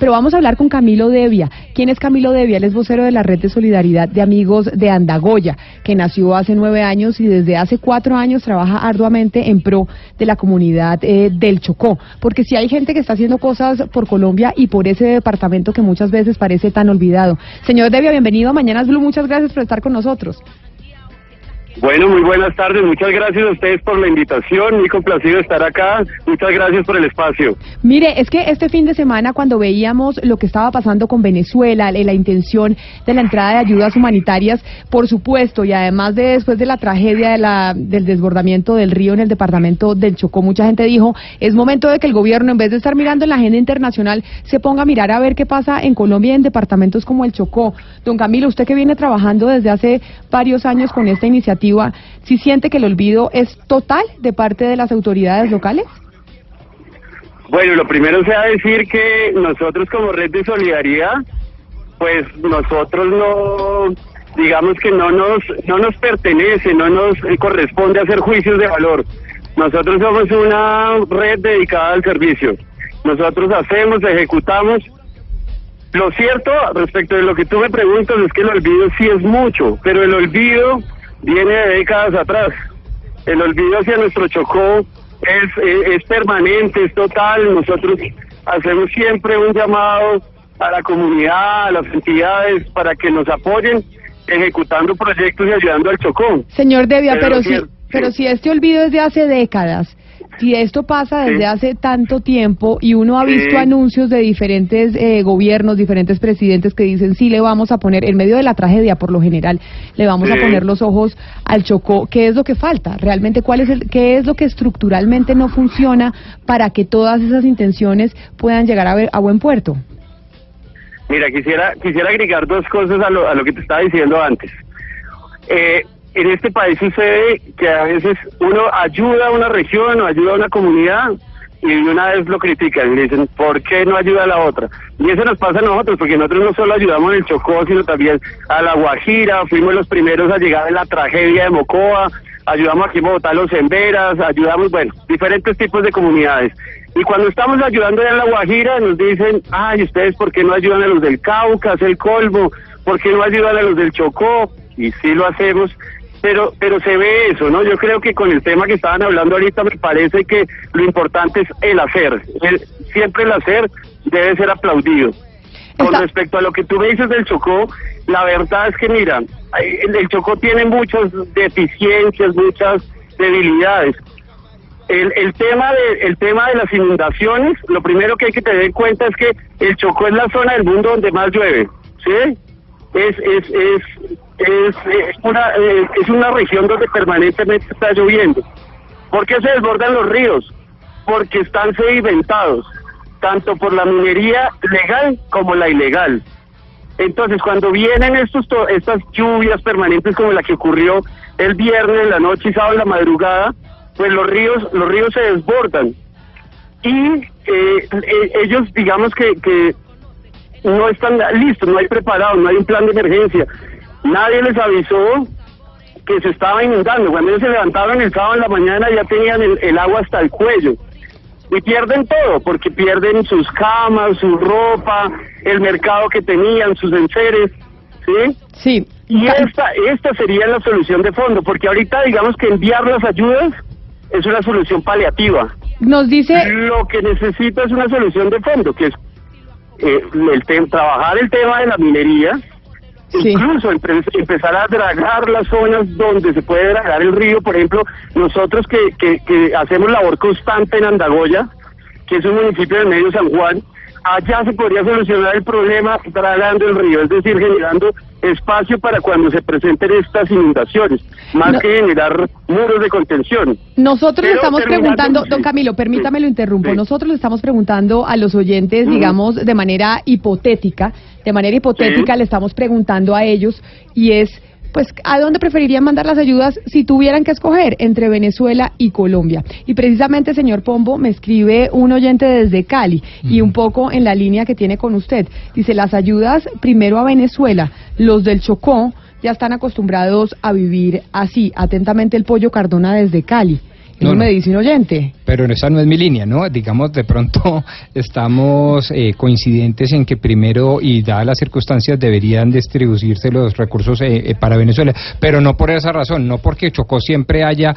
Pero vamos a hablar con Camilo Devia. ¿Quién es Camilo Devia? Él es vocero de la Red de Solidaridad de Amigos de Andagoya, que nació hace nueve años y desde hace cuatro años trabaja arduamente en pro de la comunidad eh, del Chocó. Porque si hay gente que está haciendo cosas por Colombia y por ese departamento que muchas veces parece tan olvidado. Señor Devia, bienvenido a Mañanas Blue. Muchas gracias por estar con nosotros. Bueno, muy buenas tardes. Muchas gracias a ustedes por la invitación. Muy complacido estar acá. Muchas gracias por el espacio. Mire, es que este fin de semana cuando veíamos lo que estaba pasando con Venezuela, la intención de la entrada de ayudas humanitarias, por supuesto, y además de después de la tragedia de la, del desbordamiento del río en el departamento del Chocó, mucha gente dijo, es momento de que el gobierno, en vez de estar mirando en la agenda internacional, se ponga a mirar a ver qué pasa en Colombia en departamentos como el Chocó. Don Camilo, usted que viene trabajando desde hace varios años con esta iniciativa, ¿sí siente que el olvido es total de parte de las autoridades locales? Bueno, lo primero sea decir que nosotros como red de solidaridad, pues nosotros no, digamos que no nos, no nos pertenece, no nos corresponde hacer juicios de valor. Nosotros somos una red dedicada al servicio. Nosotros hacemos, ejecutamos. Lo cierto respecto de lo que tú me preguntas es que el olvido sí es mucho, pero el olvido viene de décadas atrás. El olvido hacia nuestro Chocó es, es, permanente, es total. Nosotros hacemos siempre un llamado a la comunidad, a las entidades, para que nos apoyen ejecutando proyectos y ayudando al Chocó. Señor Devia, pero, si, pero si este olvido es de hace décadas, si esto pasa desde hace tanto tiempo y uno ha visto anuncios de diferentes eh, gobiernos, diferentes presidentes que dicen sí le vamos a poner, en medio de la tragedia por lo general, le vamos a poner los ojos al Chocó, ¿qué es lo que falta? Realmente, ¿cuál es el, qué es lo que estructuralmente no funciona para que todas esas intenciones puedan llegar a, ver, a buen puerto? Mira, quisiera, quisiera agregar dos cosas a lo, a lo que te estaba diciendo antes. Eh, en este país sucede que a veces uno ayuda a una región o ayuda a una comunidad y una vez lo critican y dicen, ¿por qué no ayuda a la otra? Y eso nos pasa a nosotros, porque nosotros no solo ayudamos en el Chocó, sino también a La Guajira, fuimos los primeros a llegar en la tragedia de Mocoa, ayudamos aquí en Bogotá a los Emberas, ayudamos, bueno, diferentes tipos de comunidades. Y cuando estamos ayudando en La Guajira nos dicen, ay, ¿ustedes por qué no ayudan a los del Cauca, el Colmo? ¿Por qué no ayudan a los del Chocó? Y sí lo hacemos, pero pero se ve eso, ¿no? Yo creo que con el tema que estaban hablando ahorita me parece que lo importante es el hacer. siempre el hacer debe ser aplaudido. Con respecto a lo que tú me dices del Chocó, la verdad es que mira, el, Chocó tiene muchas deficiencias, muchas debilidades. El, el tema de el tema de las inundaciones, lo primero que hay que tener en cuenta es que el Chocó es la zona del mundo donde más llueve, ¿sí? Es es es es, una, eh, es una región donde permanentemente está lloviendo. ¿Por qué se desbordan los ríos? Porque están sedimentados, tanto por la minería legal como la ilegal. Entonces, cuando vienen estos estas lluvias permanentes como la que ocurrió el viernes, la noche y sábado la madrugada, pues los ríos los ríos se desbordan. Y eh, eh, ellos, digamos que, que no están listos, no hay preparados, no hay un plan de emergencia. Nadie les avisó que se estaba inundando. Cuando ellos se levantaron el sábado en la mañana ya tenían el, agua hasta el cuello. Y pierden todo, porque pierden sus camas, su ropa, el mercado que tenían, sus enseres. ¿Sí? Sí. Y esta, esta sería la solución de fondo, porque ahorita digamos que enviar las ayudas es una solución paliativa. Nos dice... Lo que necesita es una solución de fondo, que es eh, el trabajar el tema de la minería, Incluso empezar a dragar las zonas donde se puede dragar el río. Por ejemplo, nosotros que, que, hacemos labor constante en Andagoya, que es un municipio del medio San Juan, allá se podría solucionar el problema tragando el río, es decir, generando espacio para cuando se presenten estas inundaciones, más que generar muros de contención. Nosotros le estamos preguntando, don Camilo, permítame lo interrumpo, nosotros le estamos preguntando a los oyentes, digamos, de manera hipotética, de manera hipotética le estamos preguntando a ellos y es pues ¿a dónde preferirían mandar las ayudas si tuvieran que escoger entre Venezuela y Colombia? Y precisamente, señor Pombo, me escribe un oyente desde Cali y un poco en la línea que tiene con usted. Dice, las ayudas primero a Venezuela, los del Chocó ya están acostumbrados a vivir así. Atentamente el pollo Cardona desde Cali. No, me dice un oyente. Pero esa no es mi línea, ¿no? Digamos, de pronto estamos eh, coincidentes en que primero, y dadas las circunstancias, deberían distribuirse los recursos eh, eh, para Venezuela. Pero no por esa razón, no porque Chocó siempre haya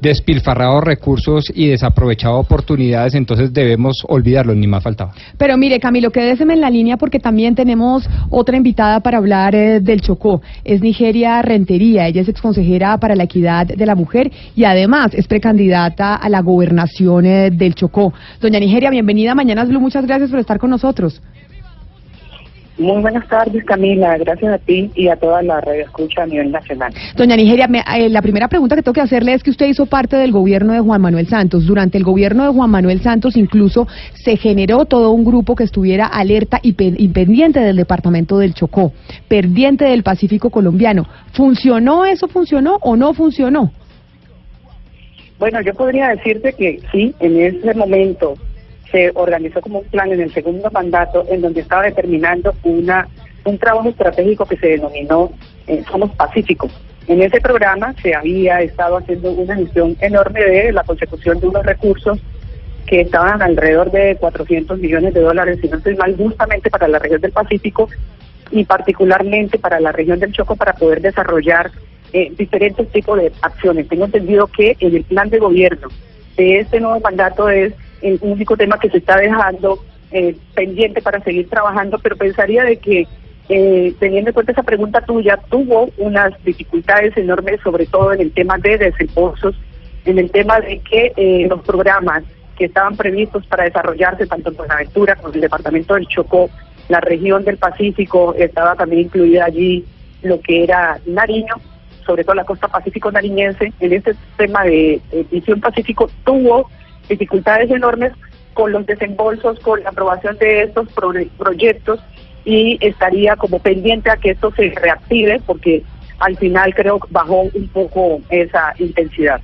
despilfarrado recursos y desaprovechado oportunidades, entonces debemos olvidarlos, ni más faltaba. Pero mire, Camilo, quédeseme en la línea porque también tenemos otra invitada para hablar del Chocó. Es Nigeria Rentería, ella es exconsejera para la equidad de la mujer y además es candidata a la gobernación eh, del Chocó. Doña Nigeria, bienvenida a Mañanas Blue, muchas gracias por estar con nosotros. Muy buenas tardes, Camila. Gracias a ti y a toda la radio escucha a nivel nacional. Doña Nigeria, eh, la primera pregunta que tengo que hacerle es que usted hizo parte del gobierno de Juan Manuel Santos. Durante el gobierno de Juan Manuel Santos incluso se generó todo un grupo que estuviera alerta y, y pendiente del departamento del Chocó, pendiente del Pacífico colombiano. ¿Funcionó eso? ¿Funcionó o no funcionó? Bueno, yo podría decirte que sí, en ese momento se organizó como un plan en el segundo mandato en donde estaba determinando una un trabajo estratégico que se denominó eh, Somos Pacíficos. En ese programa se había estado haciendo una gestión enorme de la consecución de unos recursos que estaban alrededor de 400 millones de dólares, si no estoy mal, justamente para la región del Pacífico y particularmente para la región del Choco para poder desarrollar eh, diferentes tipos de acciones. Tengo entendido que en el plan de gobierno de este nuevo mandato es el único tema que se está dejando eh, pendiente para seguir trabajando, pero pensaría de que eh, teniendo en cuenta esa pregunta tuya, tuvo unas dificultades enormes, sobre todo en el tema de desembolsos, en el tema de que eh, los programas que estaban previstos para desarrollarse tanto en Buenaventura como en el departamento del Chocó, la región del Pacífico, estaba también incluida allí lo que era Nariño, sobre todo la costa pacífico nariñense, en este tema de, visión pacífico tuvo dificultades enormes con los desembolsos, con la aprobación de estos proyectos y estaría como pendiente a que esto se reactive porque al final creo bajó un poco esa intensidad.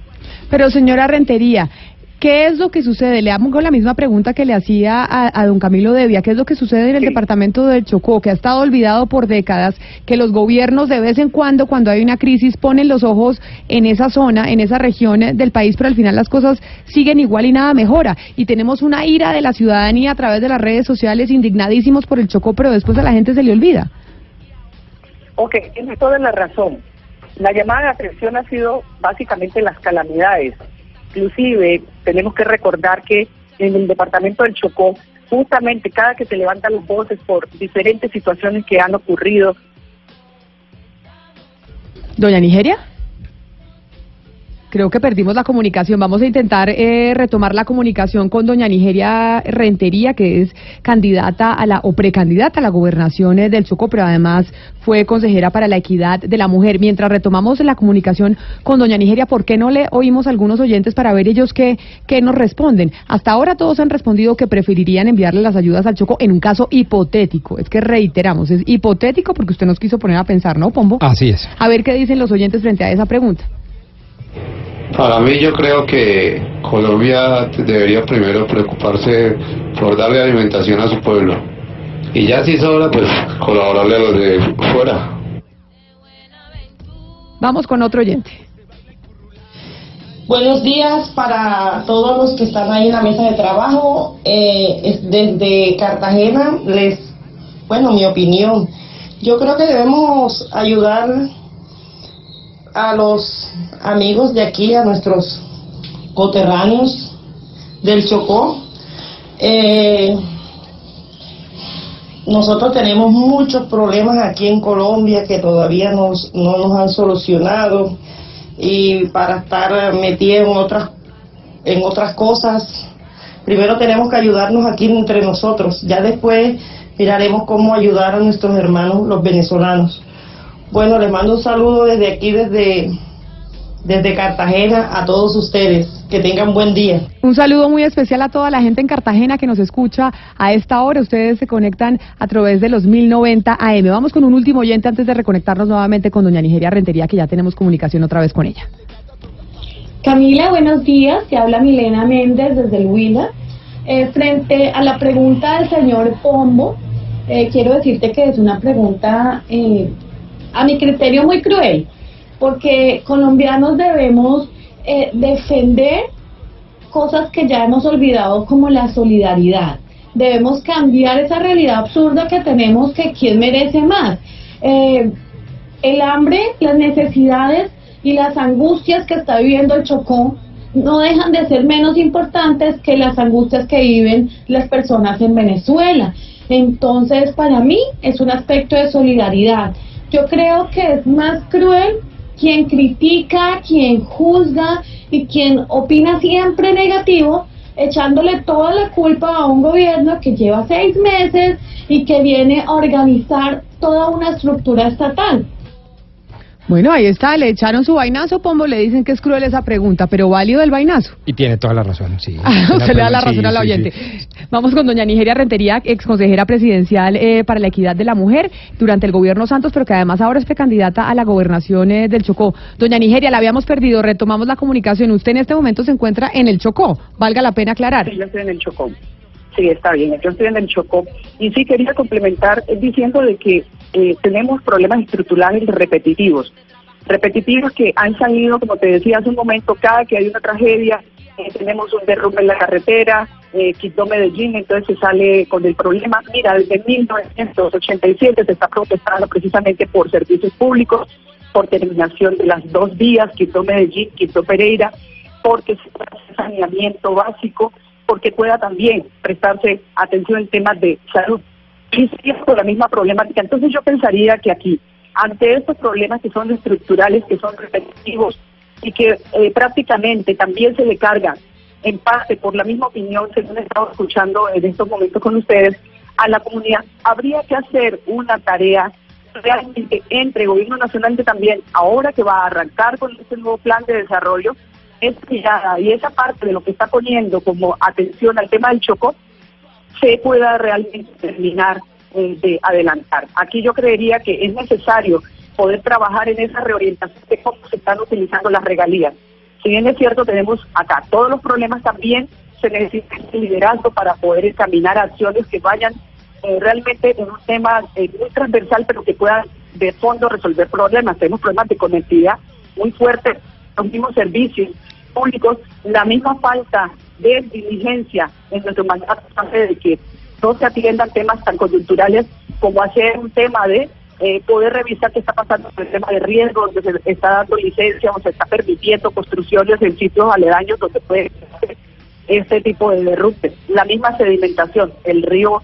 Pero señora Rentería, ¿Qué es lo que sucede? Le hago la misma pregunta que le hacía a, don Camilo Devia. ¿Qué es lo que sucede en el departamento del Chocó, que ha estado olvidado por décadas, que los gobiernos de vez en cuando, cuando hay una crisis, ponen los ojos en esa zona, en esa región del país, pero al final las cosas siguen igual y nada mejora? Y tenemos una ira de la ciudadanía a través de las redes sociales indignadísimos por el Chocó, pero después a la gente se le olvida. Ok, tiene toda la razón. La llamada de atención ha sido básicamente las calamidades Inclusive tenemos que recordar que en el departamento del Chocó, justamente cada que se levantan las voces por diferentes situaciones que han ocurrido. Doña Nigeria. Creo que perdimos la comunicación. Vamos a intentar eh, retomar la comunicación con doña Nigeria Rentería, que es candidata a la o precandidata a la gobernación eh, del Chocó, pero además fue consejera para la equidad de la mujer. Mientras retomamos la comunicación con doña Nigeria, ¿por qué no le oímos a algunos oyentes para ver ellos qué, qué nos responden? Hasta ahora todos han respondido que preferirían enviarle las ayudas al Chocó en un caso hipotético. Es que reiteramos, es hipotético porque usted nos quiso poner a pensar, ¿no, Pombo? Así es. A ver qué dicen los oyentes frente a esa pregunta. Para mí yo creo que Colombia debería primero preocuparse por darle alimentación a su pueblo. Y ya si sobra, pues colaborarle a los de fuera. Vamos con otro oyente. Buenos días para todos los que están ahí en la mesa de trabajo. Eh, desde Cartagena les, bueno, mi opinión. Yo creo que debemos ayudar a los amigos de aquí, a nuestros coterráneos del Chocó. Eh, nosotros tenemos muchos problemas aquí en Colombia que todavía nos, no nos han solucionado y para estar metidos en otras, en otras cosas primero tenemos que ayudarnos aquí entre nosotros, ya después miraremos cómo ayudar a nuestros hermanos los venezolanos. Bueno, les mando un saludo desde aquí, desde, desde Cartagena, a todos ustedes. Que tengan buen día. Un saludo muy especial a toda la gente en Cartagena que nos escucha a esta hora. Ustedes se conectan a través de los 1090 AM. Vamos con un último oyente antes de reconectarnos nuevamente con doña Nigeria Rentería, que ya tenemos comunicación otra vez con ella. Camila, buenos días. Te habla Milena Méndez desde el Huila. Eh, frente a la pregunta del señor Pombo, eh, quiero decirte que es una pregunta eh, a mi criterio muy cruel, porque colombianos debemos eh, defender cosas que ya hemos olvidado como la solidaridad. Debemos cambiar esa realidad absurda que tenemos que quién merece más. Eh, el hambre, las necesidades y las angustias que está viviendo el Chocó no dejan de ser menos importantes que las angustias que viven las personas en Venezuela. Entonces, para mí es un aspecto de solidaridad. Yo creo que es más cruel quien critica, quien juzga y quien opina siempre negativo, echándole toda la culpa a un gobierno que lleva seis meses y que viene a organizar toda una estructura estatal. Bueno, ahí está, le echaron su vainazo, Pombo, le dicen que es cruel esa pregunta, pero válido el vainazo. Y tiene toda la razón, sí. Ah, usted le da la Sí, razón a la sí, oyente. sí. Vamos con doña Nigeria Rentería, ex consejera presidencial eh, para la equidad de la mujer durante el gobierno Santos, pero que además ahora es precandidata a la gobernación eh, del Chocó. Doña Nigeria, la habíamos perdido, retomamos la comunicación. Usted en este momento se encuentra en el Chocó, valga la pena aclarar. Sí, yo estoy en el Chocó. Sí, está bien, yo estoy en el Chocó. Y sí quería complementar eh, diciendo de que eh, tenemos problemas estructurales repetitivos. Repetitivos que han salido, como te decía hace un momento, cada que hay una tragedia, eh, tenemos un derrumbe en la carretera, eh, Quito Medellín, entonces se sale con el problema. Mira, desde 1987 se está protestando precisamente por servicios públicos, por terminación de las dos vías, Quito Medellín, Quito Pereira, porque se hacer saneamiento básico, porque pueda también prestarse atención en temas de salud. Y por la misma problemática. Entonces yo pensaría que aquí, ante estos problemas que son estructurales, que son repetitivos y que eh, prácticamente también se le carga en parte por la misma opinión, según he estado escuchando en estos momentos con ustedes, a la comunidad, habría que hacer una tarea realmente entre gobierno nacional y también, ahora que va a arrancar con este nuevo plan de desarrollo, esa mirada y esa parte de lo que está poniendo como atención al tema del Chocó, se pueda realmente terminar eh, de adelantar. Aquí yo creería que es necesario poder trabajar en esa reorientación de cómo se están utilizando las regalías. Si bien es cierto, tenemos acá todos los problemas también, se necesita el liderazgo para poder encaminar acciones que vayan eh, realmente en un tema eh, muy transversal, pero que puedan de fondo resolver problemas. Tenemos problemas de conectividad muy fuertes, los mismos servicios públicos, la misma falta de diligencia en nuestro mandato hace de que no se atiendan temas tan coyunturales como hacer un tema de eh, poder revisar qué está pasando con el tema de riesgo, donde se está dando licencia o se está permitiendo construcciones en sitios aledaños donde puede este tipo de derrumbes. La misma sedimentación, el río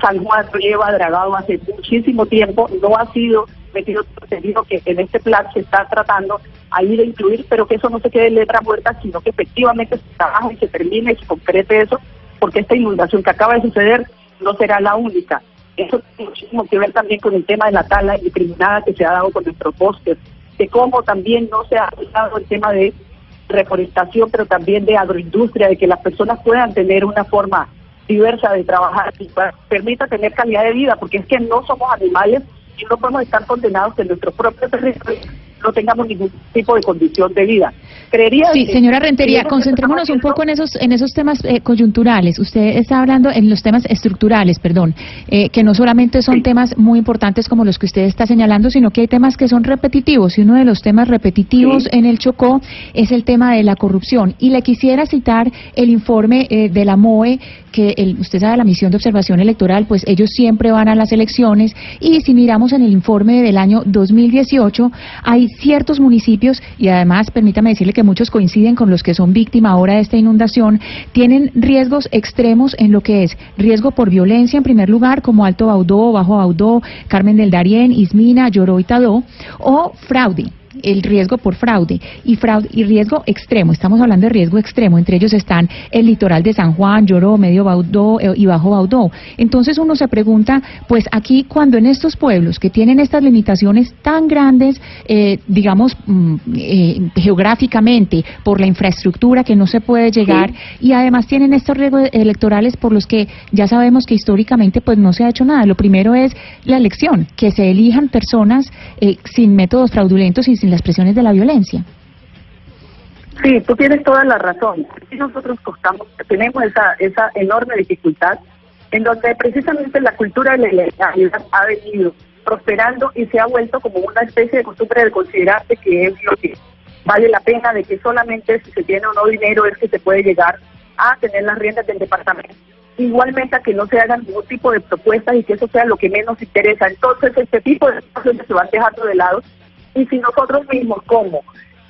San Juan lleva dragado hace muchísimo tiempo, no ha sido metido contenido que en este plan se está tratando ahí de incluir, pero que eso no se quede letra muerta, sino que efectivamente se trabaje y se termine y se concrete eso, porque esta inundación que acaba de suceder no será la única. Eso tiene muchísimo que ver también con el tema de la tala indiscriminada que se ha dado con nuestros bosques, de cómo también no se ha dado el tema de reforestación, pero también de agroindustria, de que las personas puedan tener una forma diversa de trabajar y permita tener calidad de vida, porque es que no somos animales y no podemos estar condenados que en nuestro propio territorio no tengamos ningún tipo de condición de vida. Creería Sí, señora Rentería, concentrémonos un poco en esos en esos temas eh, coyunturales. Usted está hablando en los temas estructurales, perdón, eh, que no solamente son temas muy importantes como los que usted está señalando, sino que hay temas que son repetitivos. Y uno de los temas repetitivos en el Chocó es el tema de la corrupción. Y le quisiera citar el informe eh, de la MOE, que el- usted sabe, la misión de observación electoral, pues ellos siempre van a las elecciones. Y si miramos en el informe del año 2018, hay ciertos municipios, y además permítame decirle que muchos coinciden con los que son víctimas ahora de esta inundación, tienen riesgos extremos en lo que es riesgo por violencia en primer lugar, como Alto Baudó, Bajo Baudó, Carmen del Darién, Ismina, Lloró y Tadó, o fraude el riesgo por fraude y fraude y riesgo extremo. Estamos hablando de riesgo extremo. Entre ellos están el litoral de San Juan, Lloró, Medio Baudó eh, y Bajo Baudó. Entonces uno se pregunta, pues aquí cuando en estos pueblos que tienen estas limitaciones tan grandes, eh, digamos mm, eh, geográficamente por la infraestructura que no se puede llegar y además tienen estos riesgos electorales por los que ya sabemos que históricamente pues no se ha hecho nada. Lo primero es la elección, que se elijan personas sin métodos fraudulentos y sin las presiones de la violencia. Sí, tú tienes toda la razón. Nosotros costamos, tenemos esa, esa enorme dificultad en donde precisamente la cultura de la ilegalidad ha venido prosperando y se ha vuelto como una especie de costumbre de considerarse que es lo que vale la pena, de que solamente si se tiene o no dinero es que se puede llegar a tener las riendas del departamento. Igualmente a que no se hagan ningún tipo de propuestas y que eso sea lo que menos interesa. Entonces este tipo de cosas se van dejando de lado y si nosotros mismos como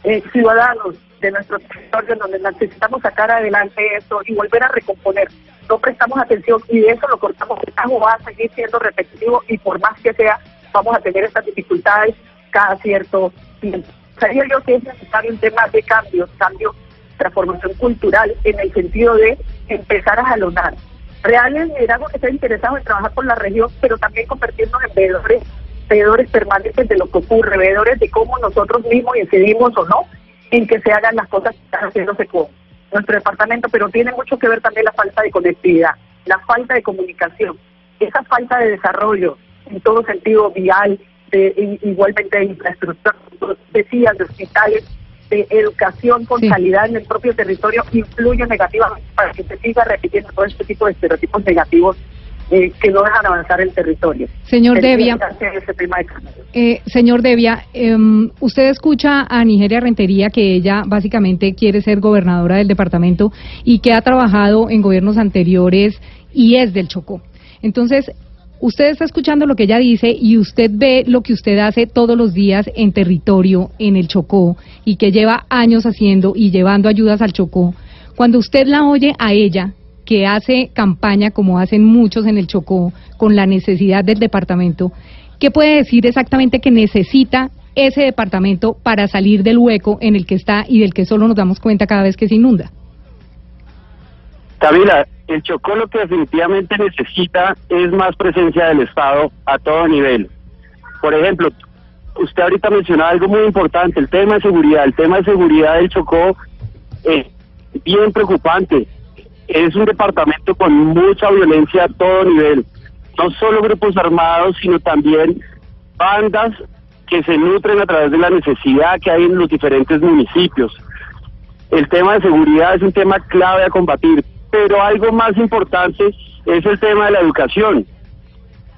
eh, ciudadanos de nuestro territorio donde necesitamos sacar adelante esto y volver a recomponer, no prestamos atención y de eso lo cortamos, el va a seguir siendo repetitivo y por más que sea, vamos a tener estas dificultades cada cierto tiempo. Sabía yo que es necesario un tema de cambio, cambio, transformación cultural en el sentido de empezar a jalonar reales liderazgos que estén interesados en trabajar con la región, pero también convertirnos en veedores veedores permanentes de lo que ocurre, veedores de cómo nosotros mismos incidimos o no en que se hagan las cosas que están haciéndose con nuestro departamento, pero tiene mucho que ver también la falta de conectividad, la falta de comunicación, esa falta de desarrollo en todo sentido vial, de, igualmente de infraestructura, decías, de hospitales, de educación con calidad en el propio territorio, influye negativamente para que se siga repitiendo todo este tipo de estereotipos negativos eh, que no dejan avanzar el territorio. Señor Devia, eh, señor Devia, em, usted escucha a Nigeria Rentería que ella básicamente quiere ser gobernadora del departamento y que ha trabajado en gobiernos anteriores y es del Chocó. Entonces, usted está escuchando lo que ella dice y usted ve lo que usted hace todos los días en territorio, en el Chocó, y que lleva años haciendo y llevando ayudas al Chocó. Cuando usted la oye a ella, que hace campaña, como hacen muchos en el Chocó, con la necesidad del departamento, ¿qué puede decir exactamente que necesita ese departamento para salir del hueco en el que está y del que solo nos damos cuenta cada vez que se inunda? Camila, el Chocó lo que definitivamente necesita es más presencia del Estado a todo nivel. Por ejemplo, usted ahorita mencionaba algo muy importante, el tema de seguridad. El tema de seguridad del Chocó es bien preocupante es un departamento con mucha violencia a todo nivel. No solo grupos armados, sino también bandas que se nutren a través de la necesidad que hay en los diferentes municipios. El tema de seguridad es un tema clave a combatir, pero algo más importante es el tema de la educación.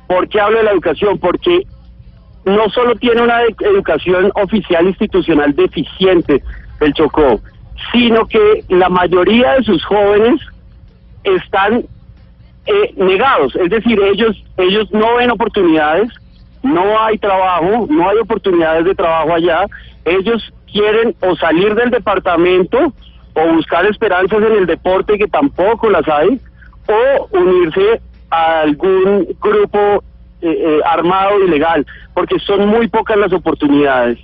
¿Por qué hablo de la educación? Porque no solo tiene una educación oficial institucional deficiente el Chocó, sino que la mayoría de sus jóvenes están eh, negados, es decir, ellos ellos no ven oportunidades, no hay trabajo, no hay oportunidades de trabajo allá, ellos quieren o salir del departamento o buscar esperanzas en el deporte que tampoco las hay, o unirse a algún grupo eh, eh, armado ilegal, porque son muy pocas las oportunidades.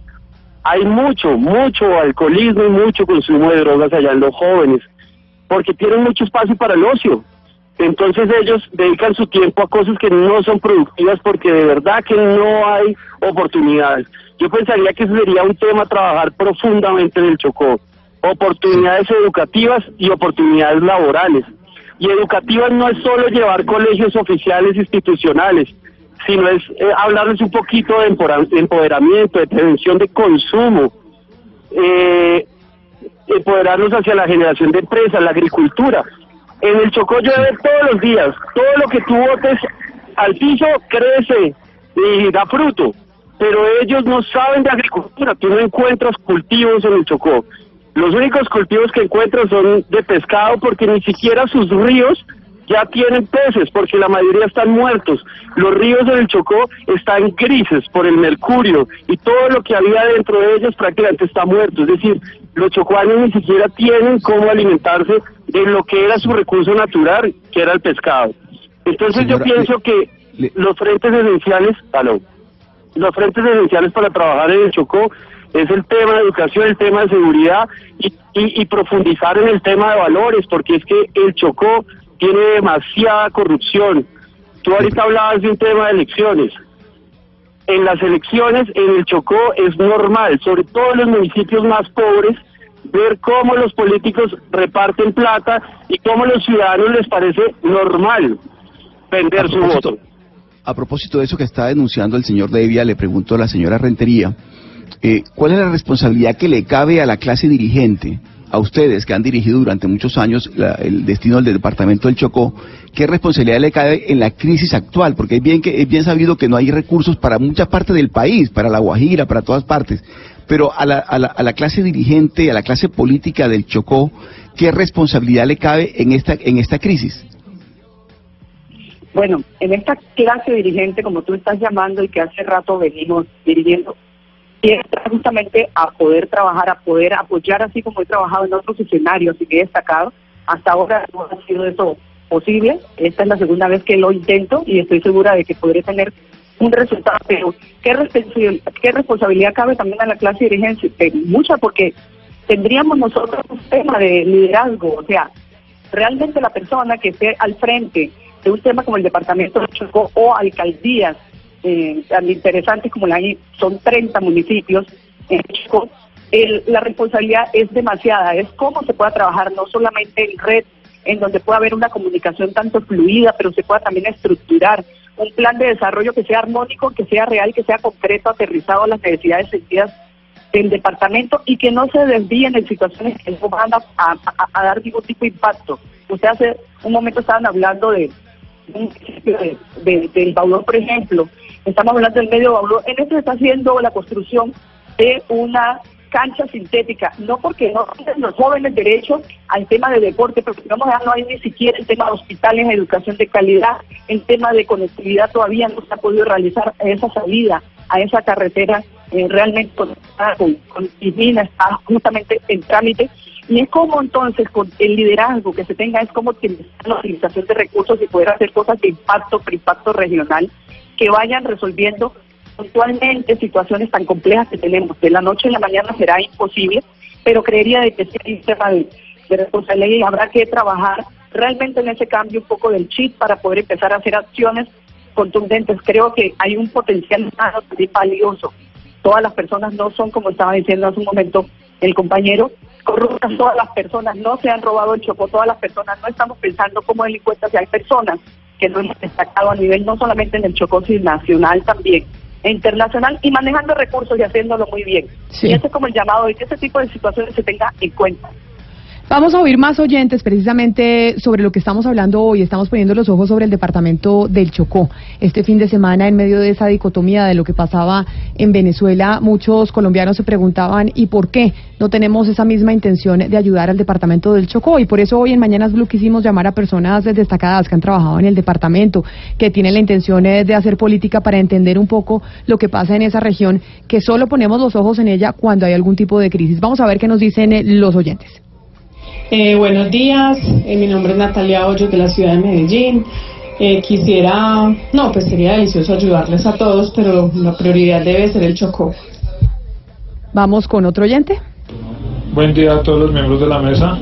Hay mucho, mucho alcoholismo y mucho consumo de drogas allá en los jóvenes porque tienen mucho espacio para el ocio. Entonces ellos dedican su tiempo a cosas que no son productivas porque de verdad que no hay oportunidades. Yo pensaría que ese sería un tema trabajar profundamente en el Chocó. Oportunidades educativas y oportunidades laborales. Y educativas no es solo llevar colegios oficiales institucionales, sino es eh, hablarles un poquito de empoderamiento, de prevención de consumo, eh, empoderarnos hacia la generación de empresas, la agricultura. En el Chocó llueve todos los días, todo lo que tú botes al piso crece y da fruto, pero ellos no saben de agricultura, tú no encuentras cultivos en el Chocó. Los únicos cultivos que encuentras son de pescado porque ni siquiera sus ríos ya tienen peces porque la mayoría están muertos. Los ríos del Chocó están grises por el mercurio y todo lo que había dentro de ellos prácticamente está muerto. Es decir, los chocuanos ni siquiera tienen cómo alimentarse de lo que era su recurso natural, que era el pescado. Entonces yo pienso que los frentes esenciales, los frentes esenciales para trabajar en el Chocó es el tema de educación, el tema de seguridad y, y, y profundizar en el tema de valores, porque es que el Chocó tiene demasiada corrupción. Tú ahorita hablabas de un tema de elecciones. En las elecciones en el Chocó es normal, sobre todo en los municipios más pobres, ver cómo los políticos reparten plata y cómo a los ciudadanos les parece normal vender su voto. A propósito de eso que está denunciando el señor Devia, le pregunto a la señora Rentería, eh, ¿cuál es la responsabilidad que le cabe a la clase dirigente, a ustedes que han dirigido durante muchos años la- el destino del departamento del Chocó? ¿Qué responsabilidad le cabe en la crisis actual? Porque es bien, que, es bien sabido que no hay recursos para mucha parte del país, para la Guajira, para todas partes. Pero a la, a la, a la clase dirigente, a la clase política del Chocó, ¿qué responsabilidad le cabe en esta, en esta crisis? Bueno, en esta clase dirigente, como tú estás llamando y que hace rato venimos dirigiendo, y entra justamente a poder trabajar, a poder apoyar, así como he trabajado en otros escenarios y que he destacado. Hasta ahora no ha sido eso posible. Esta es la segunda vez que lo intento y estoy segura de que podré tener un resultado. Pero, ¿qué, qué responsabilidad cabe también a la clase dirigente? Eh, mucha, porque tendríamos nosotros un tema de liderazgo, o sea, realmente la persona que esté al frente de un tema como el departamento de Chocó o alcaldías eh, tan interesantes como la hay, son 30 municipios el- la responsabilidad es demasiada, es cómo se pueda trabajar no solamente en red, en donde pueda haber una comunicación tanto fluida, pero se pueda también estructurar un plan de desarrollo que sea armónico, que sea real, que sea concreto, aterrizado a las necesidades sentidas del departamento y que no se desvíen en situaciones que no van a, dar ningún tipo de impacto. Usted hace un momento estaban hablando de de, de- del Baulón, por ejemplo. Estamos hablando del medio Baulón. En este se está haciendo la construcción de una cancha sintética, no porque no tengan los jóvenes derecho al tema de deporte, pero vamos a no hay ni siquiera el tema de hospitales, educación de calidad, el tema de conectividad todavía no se ha podido realizar esa salida a esa carretera eh, realmente con, con está justamente en trámite. Y es como entonces, con el liderazgo que se tenga, es como utilizar la utilización de recursos y poder hacer cosas de impacto, por impacto regional, que vayan resolviendo puntualmente situaciones tan complejas que tenemos. De la noche a la mañana será imposible, pero creería de que hay un tema de, responsabilidad y habrá que trabajar realmente en ese cambio un poco del chip para poder empezar a hacer acciones contundentes. Creo que hay un potencial humano valioso. Todas las personas no son, como estaba diciendo hace un momento el compañero, corruptas todas las personas, no se han robado el choco, todas las personas, no estamos pensando como delincuentes, si hay personas que no hemos destacado a nivel no solamente en el Chocó, sino nacional también, e internacional, y manejando recursos y haciéndolo muy bien. Y ese es como el llamado de que ese tipo de situaciones se tenga en cuenta. Vamos a oír más oyentes precisamente sobre lo que estamos hablando hoy. Estamos poniendo los ojos sobre el departamento del Chocó. Este fin de semana, en medio de esa dicotomía de lo que pasaba en Venezuela, muchos colombianos se preguntaban ¿y por qué no tenemos esa misma intención de ayudar al departamento del Chocó? Y por eso hoy en Mañanas Blue quisimos llamar a personas destacadas que han trabajado en el departamento, que tienen la intención eh, de hacer política para entender un poco lo que pasa en esa región, que solo ponemos los ojos en ella cuando hay algún tipo de crisis. Vamos a ver qué nos dicen eh, los oyentes. Eh, buenos días, eh, mi nombre es Natalia Hoyos de la ciudad de Medellín. Eh, quisiera, no, pues sería delicioso ayudarles a todos, pero la prioridad debe ser el Chocó. Vamos con otro oyente. Buen día a todos los miembros de la mesa.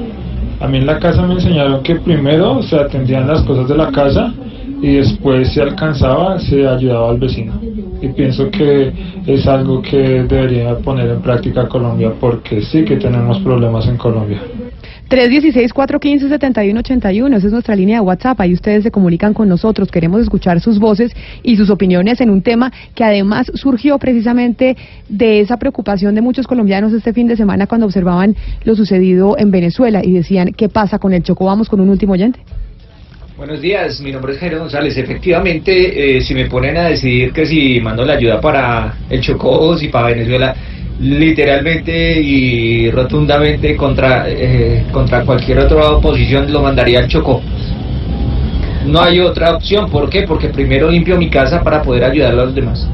A mí en la casa me enseñaron que primero se atendían las cosas de la casa y después si alcanzaba se ayudaba al vecino. Y pienso que es algo que debería poner en práctica Colombia porque sí que tenemos problemas en Colombia. 316-415-7181, esa es nuestra línea de WhatsApp, ahí ustedes se comunican con nosotros, queremos escuchar sus voces y sus opiniones en un tema que además surgió precisamente de esa preocupación de muchos colombianos este fin de semana cuando observaban lo sucedido en Venezuela y decían, ¿qué pasa con el Chocó? Vamos con un último oyente. Buenos días, mi nombre es Jairo González. Efectivamente, eh, si me ponen a decidir que si mando la ayuda para el Chocó o si para Venezuela, literalmente y rotundamente contra, eh, contra cualquier otra oposición lo mandaría al Chocó. No hay otra opción, ¿por qué? Porque primero limpio mi casa para poder ayudar a los demás.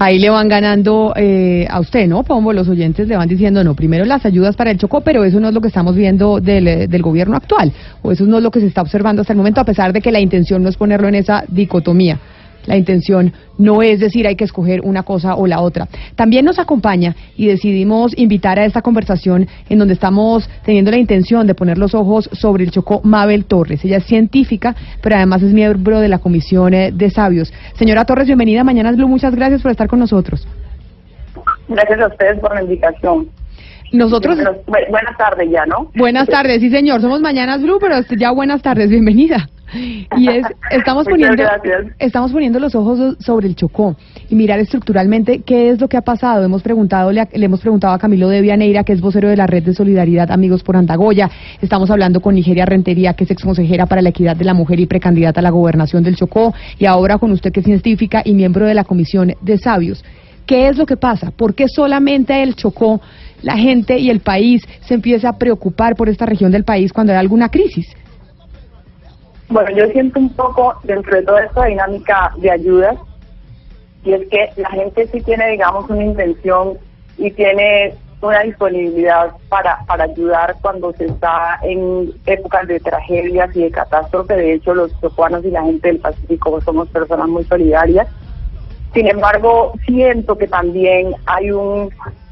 Ahí le van ganando eh, a usted, ¿no, Pombo? Los oyentes le van diciendo, no, primero las ayudas para el Chocó, pero eso no es lo que estamos viendo del, eh, del gobierno actual, o eso no es lo que se está observando hasta el momento, a pesar de que la intención no es ponerlo en esa dicotomía. La intención no es decir hay que escoger una cosa o la otra. También nos acompaña y decidimos invitar a esta conversación en donde estamos teniendo la intención de poner los ojos sobre el Chocó Mabel Torres. Ella es científica, pero además es miembro de la Comisión eh, de Sabios. Señora Torres, bienvenida a Mañanas Blue. Muchas gracias por estar con nosotros. Gracias a ustedes por la invitación. Nosotros. Bu- buenas tardes ya, ¿no? Buenas tardes, sí señor. Somos Mañanas Blue, pero ya buenas tardes, bienvenida. Y es, estamos poniendo, estamos poniendo los ojos sobre el Chocó y mirar estructuralmente qué es lo que ha pasado. Hemos preguntado, le, le hemos preguntado a Camilo de Vianeira, que es vocero de la red de solidaridad Amigos por Andagoya. Estamos hablando con Nigeria Rentería, que es exconsejera para la equidad de la mujer y precandidata a la gobernación del Chocó. Y ahora con usted, que es científica y miembro de la Comisión de Sabios. ¿Qué es lo que pasa? ¿Por qué solamente el Chocó, la gente y el país se empieza a preocupar por esta región del país cuando hay alguna crisis? Bueno, yo siento un poco dentro de toda esta dinámica de ayudas, y es que la gente sí tiene, digamos, una intención y tiene una disponibilidad para, para ayudar cuando se está en épocas de tragedias y de catástrofe. De hecho, los chocuanos y la gente del Pacífico somos personas muy solidarias. Sin embargo, siento que también hay un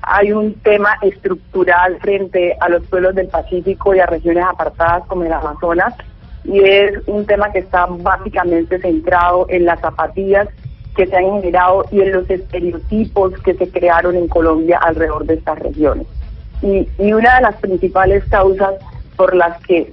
hay un tema estructural frente a los pueblos del Pacífico y a regiones apartadas como el Amazonas y es un tema que está básicamente centrado en las zapatillas que se han generado y en los estereotipos que se crearon en Colombia alrededor de estas regiones. Y, y una de las principales causas por las que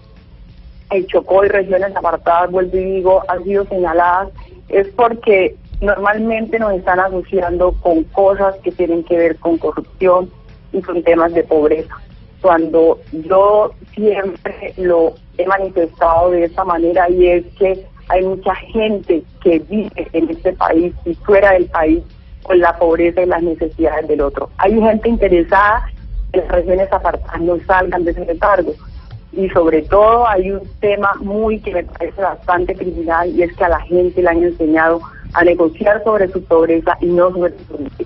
el Chocó y regiones apartadas, vuelvo y digo, han sido señaladas es porque normalmente nos están asociando con cosas que tienen que ver con corrupción y con temas de pobreza. Cuando yo siempre lo he manifestado de esta manera y es que hay mucha gente que vive en este país y fuera del país con la pobreza y las necesidades del otro. Hay gente interesada en las regiones apartadas no salgan de ese letargo. Y sobre todo hay un tema muy que me parece bastante criminal y es que a la gente le han enseñado a negociar sobre su pobreza y no sobre su riqueza.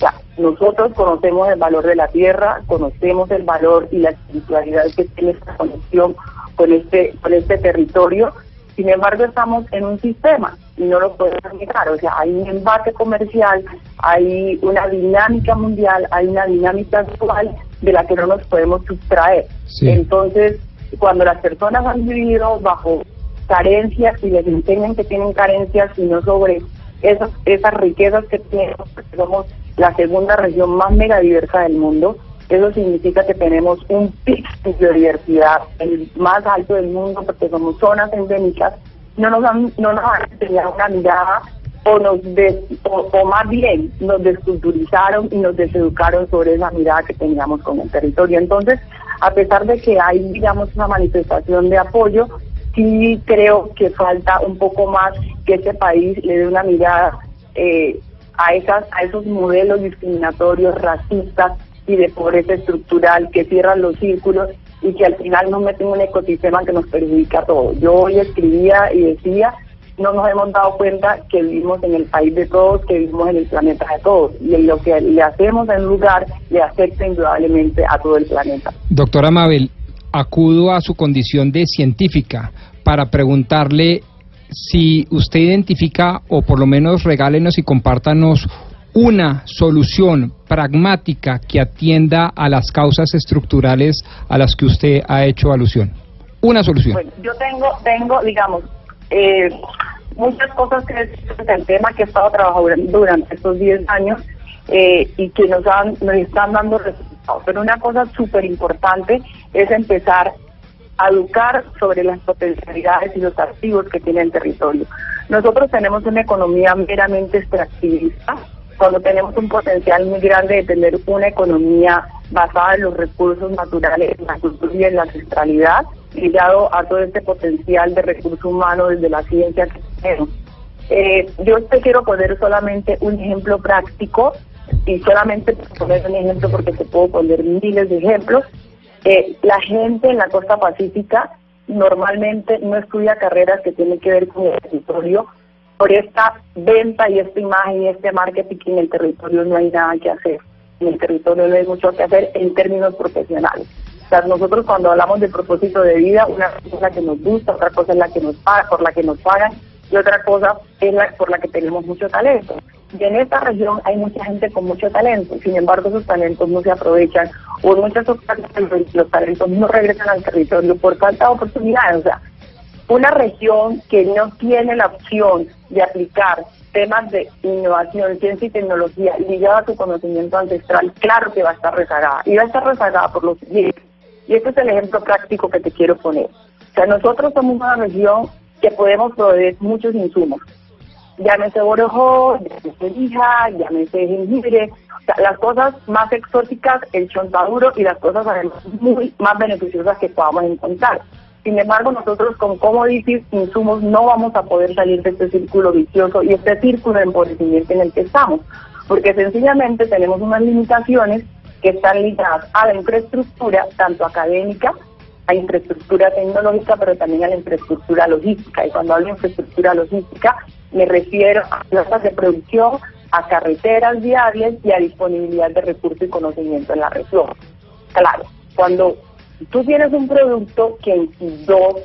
O sea, nosotros conocemos el valor de la tierra, conocemos el valor y la espiritualidad que tiene esta conexión con este, con este territorio. Sin embargo, estamos en un sistema y no lo podemos negar. O sea, hay un embate comercial, hay una dinámica mundial, hay una dinámica global de la que no nos podemos sustraer. Entonces, cuando las personas han vivido bajo carencias y les enseñan que tienen carencias y no sobre esas, esas riquezas que tenemos, porque somos la segunda región más megadiversa del mundo, eso significa que tenemos un pico de biodiversidad, el más alto del mundo, porque somos zonas endémicas, no nos han, no nos han enseñado una mirada o nos des- o, más bien nos desculturizaron y nos deseducaron sobre esa mirada que teníamos con el territorio. Entonces, a pesar de que hay, digamos, una manifestación de apoyo, sí creo que falta un poco más que este país le dé una mirada eh, a esas a esos modelos discriminatorios, racistas y de pobreza estructural que cierran los círculos y que al final nos meten en un ecosistema que nos perjudica a todos. Yo hoy escribía y decía, no nos hemos dado cuenta que vivimos en el país de todos, que vivimos en el planeta de todos y lo que le hacemos en lugar le afecta indudablemente a todo el planeta. Doctora Mabel, acudo a su condición de científica para preguntarle si usted identifica o por lo menos regálenos y compártanos una solución pragmática que atienda a las causas estructurales a las que usted ha hecho alusión. Una solución. Bueno, yo tengo, tengo, digamos, eh, muchas cosas que decir el tema que he estado trabajando durante estos 10 años eh, y que nos, han, nos están dando resultados. Pero una cosa súper importante es empezar a educar sobre las potencialidades y los activos que tiene el territorio. Nosotros tenemos una economía meramente extractivista, cuando tenemos un potencial muy grande de tener una economía basada en los recursos naturales, en la cultura y en la ancestralidad, ligado a todo este potencial de recurso humano desde la ciencia que tenemos. Eh, yo te quiero poner solamente un ejemplo práctico y solamente poner un ejemplo porque te puedo poner miles de ejemplos. Eh, la gente en la costa pacífica normalmente no estudia carreras que tienen que ver con el territorio. Por esta venta y esta imagen y este marketing en el territorio no hay nada que hacer. En el territorio no hay mucho que hacer en términos profesionales. O sea, nosotros cuando hablamos de propósito de vida, una cosa es la que nos gusta, otra cosa es la que nos paga, por la que nos pagan y otra cosa es la por la que tenemos mucho talento. Y en esta región hay mucha gente con mucho talento, sin embargo esos talentos no se aprovechan o en muchas ocasiones los talentos no regresan al territorio por falta de oportunidades. O sea, una región que no tiene la opción de aplicar temas de innovación, ciencia y tecnología ligada a su conocimiento ancestral, claro que va a estar rezagada. Y va a estar rezagada por los siguiente. Y este es el ejemplo práctico que te quiero poner. O sea, nosotros somos una región que podemos proveer muchos insumos. Llámese borojo, llámese lija, llámese jengibre, o sea, las cosas más exóticas, el chontaduro y las cosas además muy más beneficiosas que podamos encontrar. Sin embargo, nosotros con commodities, insumos, no vamos a poder salir de este círculo vicioso y este círculo de empobrecimiento en el que estamos, porque sencillamente tenemos unas limitaciones que están ligadas a la infraestructura, tanto académica, a infraestructura tecnológica, pero también a la infraestructura logística. Y cuando hablo de infraestructura logística, me refiero a plazas de producción, a carreteras viables y a disponibilidad de recursos y conocimiento en la región. Claro, cuando tú tienes un producto que en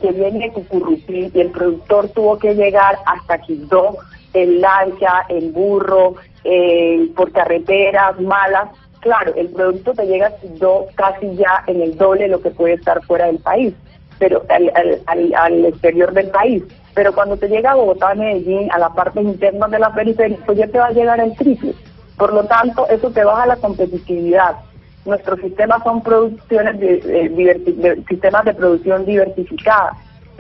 que viene de Cucurrucí, y el productor tuvo que llegar hasta Quibdó en lancha, en burro, eh, por carreteras malas, claro, el producto te llega Quibdó casi ya en el doble de lo que puede estar fuera del país, pero al, al, al, exterior del país. Pero cuando te llega a Bogotá, a Medellín, a la parte interna de la periferia, pues ya te va a llegar el triple. Por lo tanto, eso te baja la competitividad nuestros sistemas son producciones de, sistemas de producción diversificada.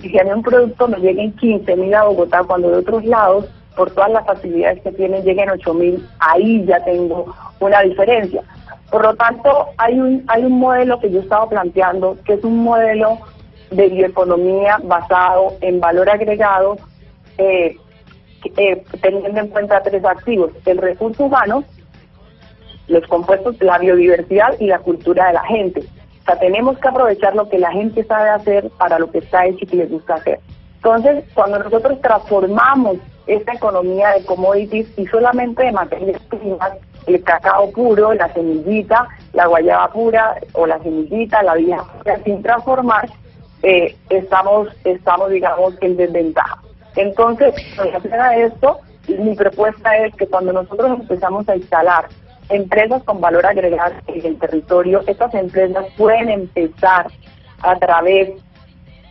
Y si a mí un producto me llega en 15 mil a Bogotá, cuando de otros lados, por todas las facilidades que tienen, lleguen 8 mil, ahí ya tengo una diferencia. Por lo tanto, hay un, hay un modelo que yo estaba planteando, que es un modelo de bioeconomía basado en valor agregado, eh, eh, teniendo en cuenta tres activos, el recurso humano, los compuestos, la biodiversidad y la cultura de la gente. O sea, tenemos que aprovechar lo que la gente sabe hacer para lo que está hecho y que les gusta hacer. Entonces, cuando nosotros transformamos esta economía de commodities y solamente de materias primas, el cacao puro, la semillita, la guayaba pura o la semillita, la pura, sin transformar, eh, estamos, estamos, digamos, en desventaja. Entonces, en relación a esto, mi propuesta es que cuando nosotros empezamos a instalar empresas con valor agregado en el territorio, estas empresas pueden empezar a través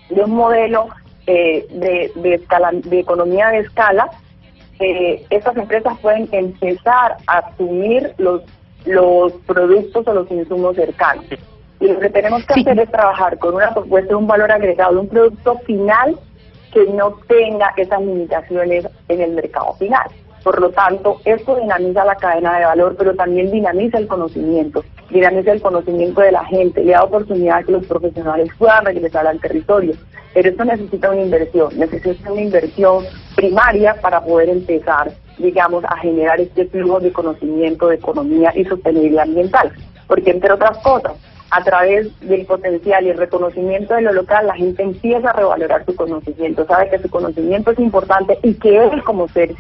de un modelo eh, de, de, escala, de economía de escala, eh, estas empresas pueden empezar a asumir los, los productos o los insumos cercanos. Y lo que tenemos que hacer es trabajar con una propuesta de un valor agregado, de un producto final que no tenga esas limitaciones en el mercado final. Por lo tanto, esto dinamiza la cadena de valor, pero también dinamiza el conocimiento, dinamiza el conocimiento de la gente, le da oportunidad a que los profesionales puedan regresar al territorio. Pero esto necesita una inversión, necesita una inversión primaria para poder empezar, digamos, a generar este flujo de conocimiento, de economía y sostenibilidad ambiental. Porque, entre otras cosas, a través del potencial y el reconocimiento de lo local, la gente empieza a revalorar su conocimiento, sabe que su conocimiento es importante y que él como ser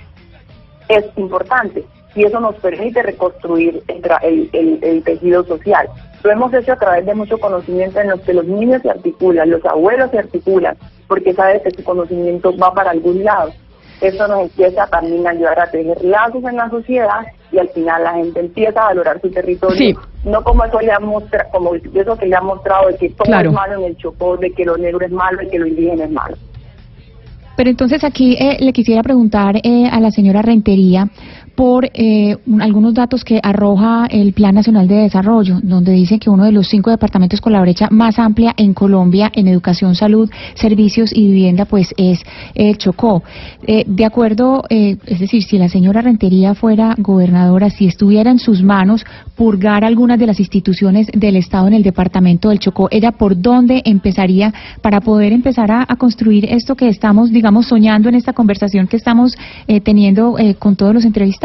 es importante y eso nos permite reconstruir el, el, tejido social. Lo hemos hecho a través de mucho conocimiento en los que los niños se articulan, los abuelos se articulan, porque saben que su conocimiento va para algún lado. Eso nos empieza también a ayudar a tener lazos en la sociedad y al final la gente empieza a valorar su territorio, no como eso le ha mostrado, como eso que le ha mostrado de que todo es malo en el Chocó, de que lo negro es malo y que lo indígena es malo. Pero entonces aquí eh, le quisiera preguntar eh, a la señora Rentería por eh, algunos datos que arroja el Plan Nacional de Desarrollo, donde dice que uno de los cinco departamentos con la brecha más amplia en Colombia en educación, salud, servicios y vivienda, pues es el Chocó. Eh, de acuerdo, eh, es decir, si la señora Rentería fuera gobernadora, si estuviera en sus manos purgar algunas de las instituciones del Estado en el departamento del Chocó, ¿ella por dónde empezaría para poder empezar a, a construir esto que estamos, digamos, soñando en esta conversación que estamos teniendo con todos los entrevistados?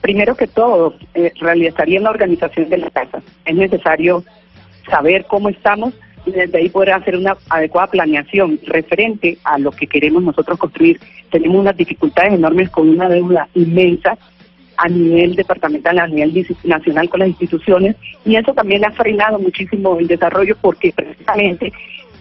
Primero que todo, eh, realizaría una organización de la casa. Es necesario saber cómo estamos y desde ahí poder hacer una adecuada planeación referente a lo que queremos nosotros construir. Tenemos unas dificultades enormes con una deuda inmensa a nivel departamental, a nivel nacional con las instituciones y eso también ha frenado muchísimo el desarrollo porque precisamente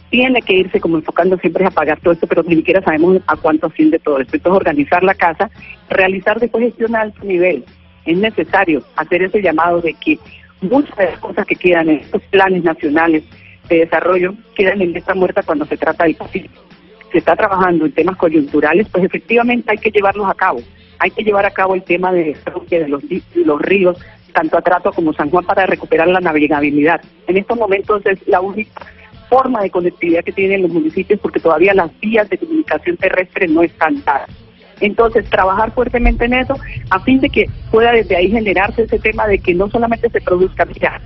tiene que irse como enfocando siempre a pagar todo esto, pero ni siquiera sabemos a cuánto asciende todo esto. Entonces, organizar la casa, realizar después gestión a alto nivel. Es necesario hacer ese llamado de que muchas de las cosas que quedan en estos planes nacionales de desarrollo quedan en esta muerta cuando se trata del Pacífico. Se está trabajando en temas coyunturales, pues efectivamente hay que llevarlos a cabo. Hay que llevar a cabo el tema de, los, los ríos, tanto Atrato como San Juan, para recuperar la navegabilidad. En estos momentos es la única forma de conectividad que tienen los municipios porque todavía las vías de comunicación terrestre no están dadas. Entonces, trabajar fuertemente en eso a fin de que pueda desde ahí generarse ese tema de que no solamente se produzca, mira,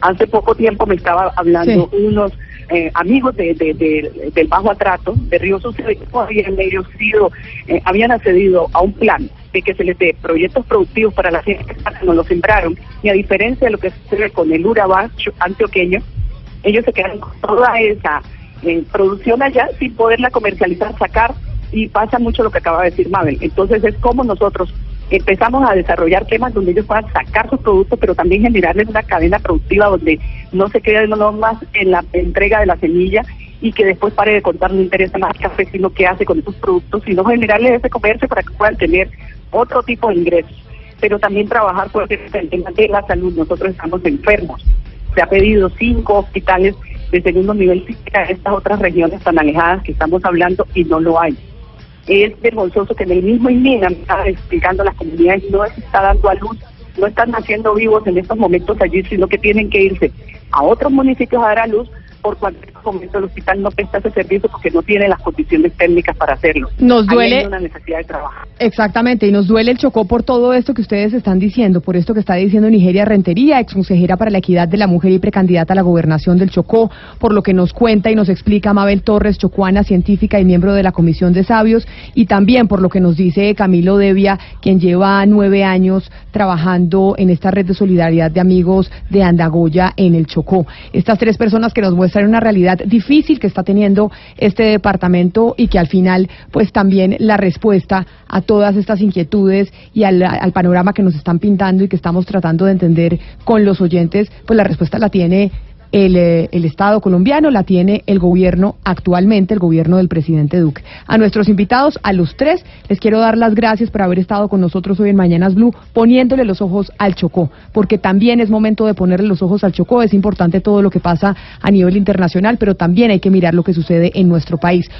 hace poco tiempo me estaba hablando unos eh, amigos de, del Bajo Atrato, de Río Sucio, habían ellos sido, eh, habían accedido a un plan de que se les dé proyectos productivos para la gente que no lo sembraron, y a diferencia de lo que sucede con el Urabá antioqueño, ellos se quedan con toda esa eh, producción allá sin poderla comercializar, sacar, y pasa mucho lo que acaba de decir Mabel. Entonces es como nosotros empezamos a desarrollar temas donde ellos puedan sacar sus productos, pero también generarles una cadena productiva donde no se quede no más en la entrega de la semilla y que después pare de contar no interesa más café, sino qué hace con esos productos, sino generarles ese comercio para que puedan tener otro tipo de ingresos. Pero también trabajar por el tema de la salud. Nosotros estamos enfermos se ha pedido cinco hospitales de segundo nivel a estas otras regiones tan alejadas que estamos hablando y no lo hay. Es vergonzoso que en el mismo INEA, estaba explicando, las comunidades no se está dando a luz, no están naciendo vivos en estos momentos allí, sino que tienen que irse a otros municipios a dar a luz por cualquier momento el hospital no presta ese servicio porque no tiene las condiciones técnicas para hacerlo. Nos duele. Hay una necesidad de trabajar. Exactamente, y nos duele el Chocó por todo esto que ustedes están diciendo, por esto que está diciendo Nigeria Rentería, ex consejera para la equidad de la mujer y precandidata a la gobernación del Chocó, por lo que nos cuenta y nos explica Mabel Torres, chocuana, científica y miembro de la Comisión de Sabios, y también por lo que nos dice Camilo Devia, quien lleva nueve años trabajando en esta red de solidaridad de amigos de Andagoya en el Chocó. Estas tres personas que nos muestran una realidad difícil que está teniendo este departamento y que al final, pues también la respuesta a todas estas inquietudes y al, al panorama que nos están pintando y que estamos tratando de entender con los oyentes, pues la respuesta la tiene el, eh, el, Estado colombiano, la tiene el gobierno actualmente, el gobierno del presidente Duque. A nuestros invitados, a los tres, les quiero dar las gracias por haber estado con nosotros hoy en Mañanas Blue, poniéndole los ojos al Chocó, porque también es momento de ponerle los ojos al Chocó, es importante todo lo que pasa a nivel internacional, pero también hay que mirar lo que sucede en nuestro país.